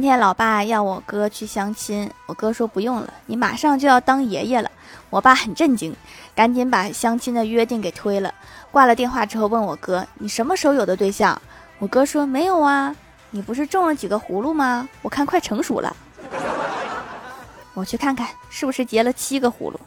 今天老爸要我哥去相亲我哥说不用了你马上就要当爷爷了。我爸很震惊赶紧把相亲的约定给推了。挂了电话之后问我哥你什么时候有的对象？我哥说没有啊你不是种了几个葫芦吗？我看快成熟了。我去看看是不是结了七个葫芦。